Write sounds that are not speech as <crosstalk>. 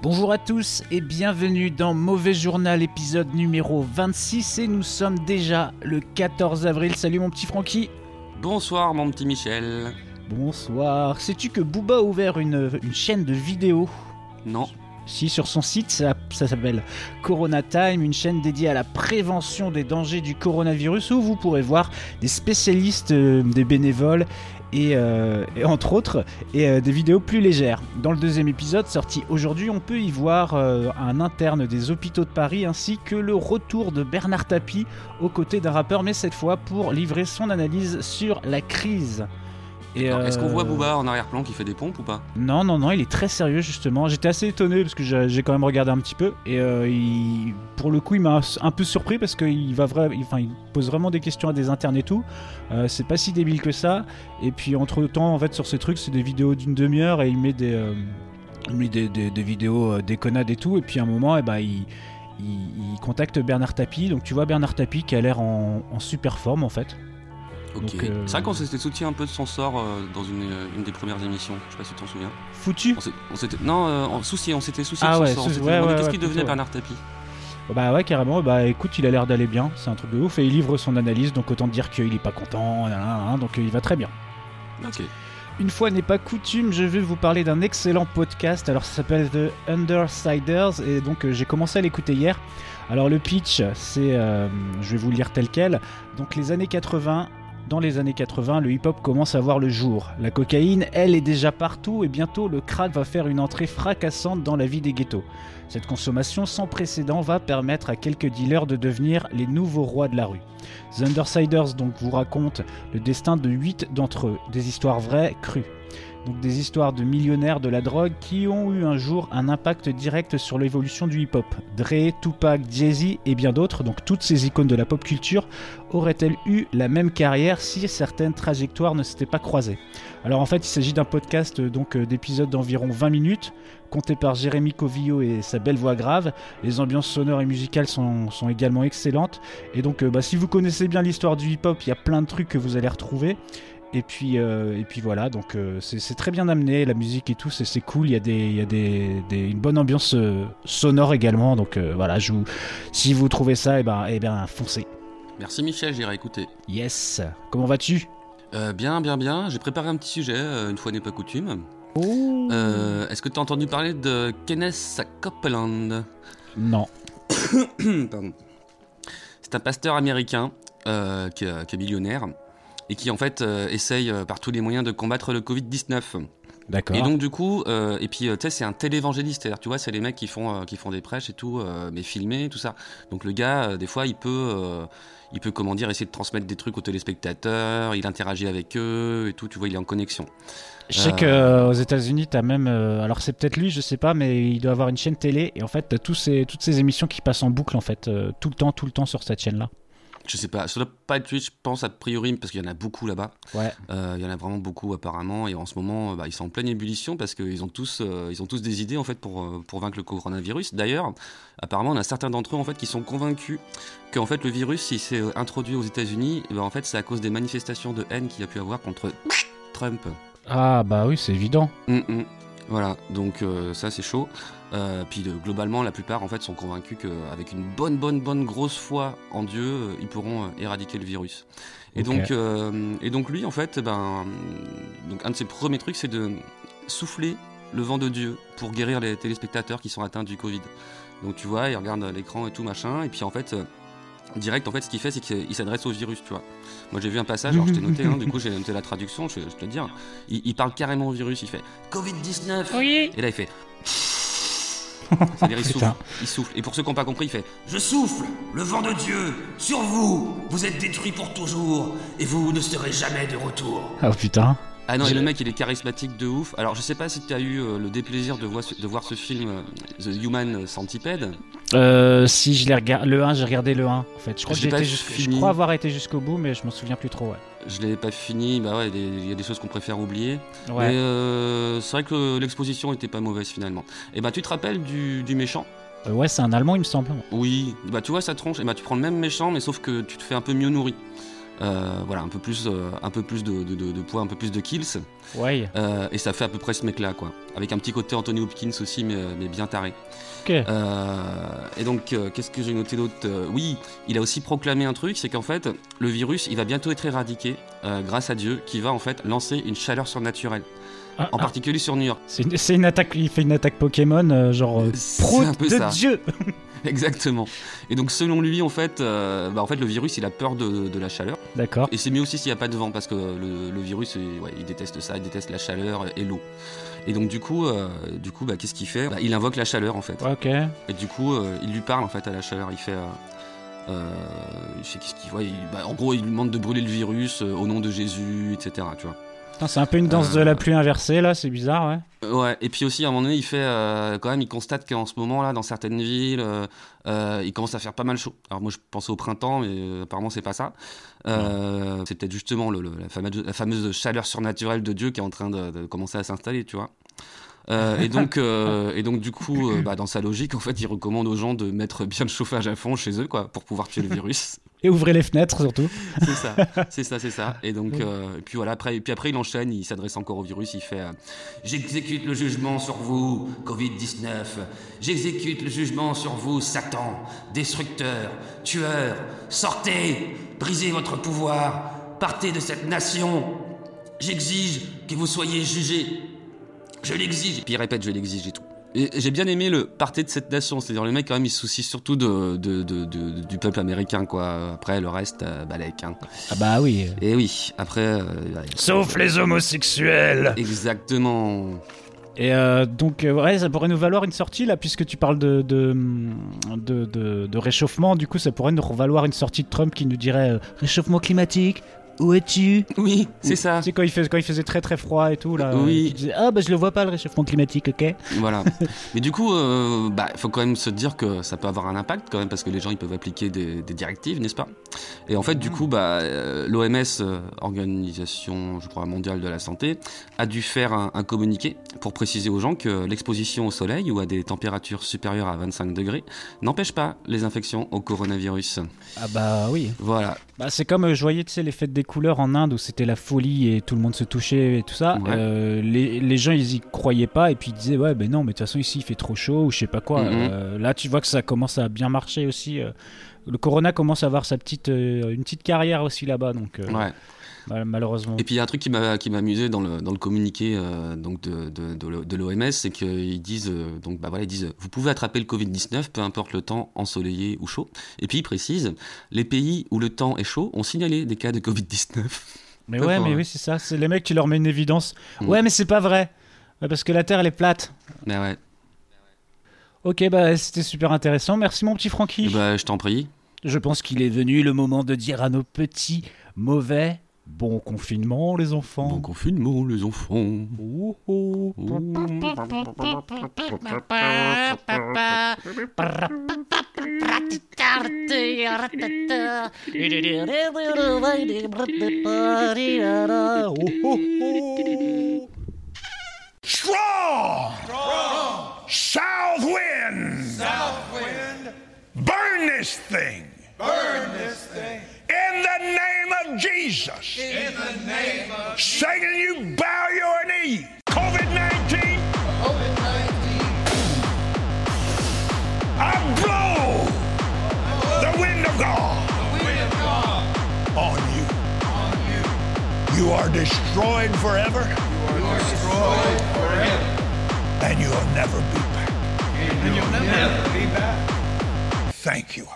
Bonjour à tous et bienvenue dans Mauvais Journal épisode numéro 26 et nous sommes déjà le 14 avril. Salut mon petit Francky. Bonsoir mon petit Michel. Bonsoir. Sais-tu que Booba a ouvert une, une chaîne de vidéos? Non. Si, sur son site, ça, s'appelle Corona Time, une chaîne dédiée à la prévention des dangers du coronavirus où vous pourrez voir des spécialistes, euh, des bénévoles et, euh, et entre autres et euh, des vidéos plus légères. Dans le deuxième épisode sorti aujourd'hui, on peut y voir un interne des hôpitaux de Paris ainsi que le retour de Bernard Tapie aux côtés d'un rappeur, mais cette fois pour livrer son analyse sur la crise. Alors, Est-ce qu'on voit euh, Booba en arrière-plan qui fait des pompes ou pas? Non, non, non, il est très sérieux justement. J'étais assez étonné parce que j'ai quand même regardé un petit peu et euh, il- pour le coup, il m'a un peu surpris parce qu'il va vra- il- enfin, il pose vraiment des questions à des internes et tout. Euh, c'est pas si débile que ça. Et puis entre temps, en fait, sur ces trucs, c'est des vidéos d'une demi-heure et il met des, euh, il met des, des- des vidéos déconnades et tout. Et puis à un moment, eh ben, il, il- il contacte Bernard Tapie. Donc tu vois Bernard Tapie qui a l'air en, en super forme en fait. Ok. Donc, euh, C'est vrai qu'on s'était soutenu un peu de son sort euh, dans une, euh, une des premières émissions. Je sais pas si tu t'en souviens. Foutu. On on s'était non, euh, en souci, on s'était soucié Ah de ouais, son sort. On ouais, ouais, qu'est-ce ouais, qui devenait Bernard Tapie? Bah ouais, carrément. Bah écoute, il a l'air d'aller bien. C'est un truc de ouf. Et il livre son analyse, donc autant dire qu'il est pas content. donc euh, il va très bien. Ok. Une fois n'est pas coutume, je vais vous parler d'un excellent podcast. Alors ça s'appelle The Undersiders et donc euh, j'ai commencé à l'écouter hier. Alors le pitch, c'est, euh, je vais vous le lire tel quel. Donc les années 80. Dans les années 80, le hip-hop commence à voir le jour. La cocaïne, elle, est déjà partout et bientôt le crack va faire une entrée fracassante dans la vie des ghettos. Cette consommation sans précédent va permettre à quelques dealers de devenir les nouveaux rois de la rue. The Undersiders donc vous raconte le destin de 8 d'entre eux, des histoires vraies, crues. Donc des histoires de millionnaires de la drogue qui ont eu un jour un impact direct sur l'évolution du hip-hop. Dre, Tupac, Jay-Z et bien d'autres, donc toutes ces icônes de la pop culture, auraient-elles eu la même carrière si certaines trajectoires ne s'étaient pas croisées? Alors en fait, il s'agit d'un podcast euh, donc euh, d'épisodes d'environ 20 minutes, compté par Jérémy Covillo et sa belle voix grave. Les ambiances sonores et musicales sont, également excellentes. Et donc, euh, bah, si vous connaissez bien l'histoire du hip-hop, il y a plein de trucs que vous allez retrouver. Et puis, euh, et puis voilà, donc euh, c'est très bien amené, la musique et tout, c'est cool. Il y a, des, il y a des, des- une bonne ambiance euh, sonore également. Donc voilà, je vous, si vous trouvez ça, et ben, eh ben foncez. Merci Michel, j'irai écouter. Yes. Comment vas-tu? Bien, bien, bien. J'ai préparé un petit sujet, une fois n'est pas coutume. Oh. Est-ce que tu as entendu parler de Kenneth Copeland? Non. <coughs> Pardon. C'est un pasteur américain qui est millionnaire et qui en fait euh, essaye euh, par tous les moyens de combattre le Covid-19. D'accord. Et donc du coup, euh, et puis euh, tu sais, c'est un télévangéliste, c'est-à-dire tu vois, c'est les mecs qui font euh, qui font des prêches et tout, mais filmés, tout ça. Donc le gars, des fois, il peut, il peut comment dire, essayer de transmettre des trucs aux téléspectateurs, il interagit avec eux et tout, tu vois, il est en connexion. Je sais Euh, que euh, aux États-Unis, t'as même. alors c'est peut-être lui, je sais pas, mais il doit avoir une chaîne télé et en fait, t'as tous ces, toutes ces émissions qui passent en boucle en fait, tout le temps, tout le temps sur cette chaîne-là. Je sais pas, ça doit pas être lui, je pense a priori, parce qu'il y en a beaucoup là-bas. Ouais. Euh, il y en a vraiment beaucoup apparemment, et en ce moment, bah, ils sont en pleine ébullition parce qu'ils ont tous, euh, ils ont tous des idées en fait pour euh, pour vaincre le coronavirus. D'ailleurs, apparemment, on a certains d'entre eux en fait qui sont convaincus qu'en fait le virus, s'il s'est introduit aux États-Unis, ben, en fait, c'est à cause des manifestations de haine qu'il y a pu avoir contre Trump. Ah bah oui, c'est évident. Hum, hum. Voilà, donc euh, ça c'est chaud. Euh, puis de- globalement, la plupart en fait sont convaincus qu'avec une bonne, bonne, bonne grosse foi en Dieu, euh, ils pourront euh, éradiquer le virus. Et donc, euh, et donc lui en fait, ben, donc un de ses premiers trucs, c'est de souffler le vent de Dieu pour guérir les téléspectateurs qui sont atteints du Covid. Donc tu vois, il regarde l'écran et tout machin, et puis en fait. Direct, en fait, ce qu'il fait, c'est qu'il s'adresse au virus, tu vois. Moi, j'ai vu un passage, alors je t'ai noté, hein, du coup, j'ai noté la traduction, je, je te le dire. Il, il parle carrément au virus, il fait Covid-19 Oui. Et là, il fait. <laughs> C'est-à-dire, il souffle. Putain. Il souffle. Et pour ceux qui n'ont pas compris, il fait Je souffle le vent de Dieu sur vous. Vous êtes détruits pour toujours et vous ne serez jamais de retour. Ah putain. Ah non, et le mec il est charismatique de ouf. Alors je sais pas si tu as eu euh, le déplaisir de voir, ce- de voir ce film euh, The Human Centipede. Euh, si je l'ai regardé, le 1, j'ai regardé le 1 en fait. Je crois, que j'ai été je avoir été jusqu'au bout, mais je m'en souviens plus trop. Ouais. Je l'ai pas fini, bah ouais, il y a des choses qu'on préfère oublier. Ouais. Mais euh, c'est vrai que l'exposition était pas mauvaise finalement. Et bah tu te rappelles du, du méchant? Euh, ouais, c'est un Allemand, il me semble. Oui, bah tu vois sa tronche, et bah tu prends le même méchant, mais sauf que tu te fais un peu mieux nourri. Euh, voilà, un peu plus, euh, un peu plus de, de, de- de poids, un peu plus de kills, Ouais. euh, et ça fait à peu près ce mec-là, quoi. Avec un petit côté Anthony Hopkins aussi, mais, mais bien taré. Et donc, qu'est-ce que j'ai noté d'autre Oui, il a aussi proclamé un truc, c'est qu'en fait, le virus, il va bientôt être éradiqué, grâce à Dieu, qui va en fait lancer une chaleur surnaturelle, Ah, en ah, particulier sur New York. c'est une, attaque, il fait une attaque Pokémon, genre peu de ça. Dieu. <laughs> Exactement. Et donc, selon lui, en fait, euh, bah, en fait, le virus, il a peur de, de la chaleur. D'accord. Et c'est mieux aussi s'il n'y a pas de vent, parce que le, le virus, il, ouais, il déteste ça, il déteste la chaleur et l'eau. Et donc, du coup, euh, du coup, bah, qu'est-ce qu'il fait? Bah, Il invoque la chaleur, en fait. Ok. Et du coup, euh, il lui parle en fait à la chaleur. Il fait. Euh, euh, il fait qu'est-ce qu'il voit il- bah, En gros, il lui demande de brûler le virus euh, au nom de Jésus, etc. Tu vois. C'est un peu une danse de Euh, la pluie inversée là, c'est bizarre, ouais. Euh, Ouais. Et puis aussi, à un moment donné, il fait euh, quand même, il constate qu'en ce moment là, dans certaines villes, euh, euh, il commence à faire pas mal chaud. Alors moi, je pensais au printemps, mais euh, apparemment, c'est pas ça. Euh, c'est peut-être justement le- le- la, fameuse, la fameuse chaleur surnaturelle de Dieu qui est en train de, de commencer à s'installer, tu vois. Euh, et donc, euh, et donc du coup, euh, bah, dans sa logique, en fait, il recommande aux gens de mettre bien le chauffage à fond chez eux, quoi, pour pouvoir tuer le virus. <laughs> Et ouvrez les fenêtres surtout. c'est ça, c'est ça, c'est ça. Et donc, et puis voilà, après, et puis après, il enchaîne, il s'adresse encore au virus, il fait. J'exécute le jugement sur vous, Covid-19. J'exécute le jugement sur vous, Satan, destructeur, tueur. Sortez, brisez votre pouvoir, partez de cette nation. J'exige que vous soyez jugés. Je l'exige. Et puis il répète, je l'exige et tout. Et j'ai bien aimé le parté de cette nation, c'est-à-dire le mec quand même il se soucie surtout de, de- de- de- du peuple américain quoi. Après le reste, euh, balèque. Hein. Ah bah oui. Et oui, après. euh, ouais. Sauf les homosexuels. Exactement. Et euh, donc, euh, ouais, ça pourrait nous valoir une sortie là, puisque tu parles de, de, de, de- de réchauffement. Du coup, ça pourrait nous valoir une sortie de Trump qui nous dirait euh, réchauffement climatique. Où es-tu? Oui, c'est ça. Sais, quand il, fais- quand il faisait très très froid et tout, là. Oui. tu disais, ah bah je le vois pas le réchauffement climatique, ok Voilà. <laughs> Mais du coup, euh, bah, il faut quand même se dire que ça peut avoir un impact quand même parce que les gens ils peuvent appliquer des, des directives, n'est-ce pas? Et en fait, du coup, bah, l'OMS, Organisation, je crois mondiale de la santé, a dû faire un, un communiqué pour préciser aux gens que l'exposition au soleil ou à des températures supérieures à 25 degrés n'empêche pas les infections au coronavirus. Ah bah oui. Voilà. Bah, c'est comme euh, je voyais tu sais, les fêtes des couleurs en Inde où c'était la folie et tout le monde se touchait et tout ça. Ouais. Euh, les, les gens ils y croyaient pas et puis ils disaient ouais ben non mais de toute façon ici il fait trop chaud ou je sais pas quoi. Mhm. Euh, là tu vois que ça commence à bien marcher aussi. euh. Le Corona commence à avoir sa petite euh, une petite carrière aussi là-bas donc euh, Ouais. mal- malheureusement. Et puis il y a un truc qui m'a qui amusé dans le dans le communiqué euh, donc de de, l'OMS, c'est qu'ils disent euh, donc bah voilà ils disent vous pouvez attraper le Covid 19 peu importe le temps ensoleillé ou chaud. Et puis ils précisent les pays où le temps est chaud ont signalé des cas de Covid 19. <laughs> Mais ouais mais oui c'est ça. C'est les mecs tu leur mets une évidence. Mm. Ouais mais c'est pas vrai. Ouais, parce que la Terre elle est plate. Mais ouais. Ok bah c'était super intéressant. Merci mon petit Francky. Bah je t'en prie. Je pense qu'il est venu le moment de dire à nos petits mauvais bon confinement, les enfants. Bon confinement les enfants. Oh, oh. Oh, oh, oh. Strong! This thing! Burn this thing! In the name of Jesus! In the name of Satan, you bow your knee! COVID 19! COVID 19! I blow the wind of God! The wind of God! On you. On you. You are destroyed forever. You are destroyed forever. And you'll never be back. And you'll never be back. Thank you.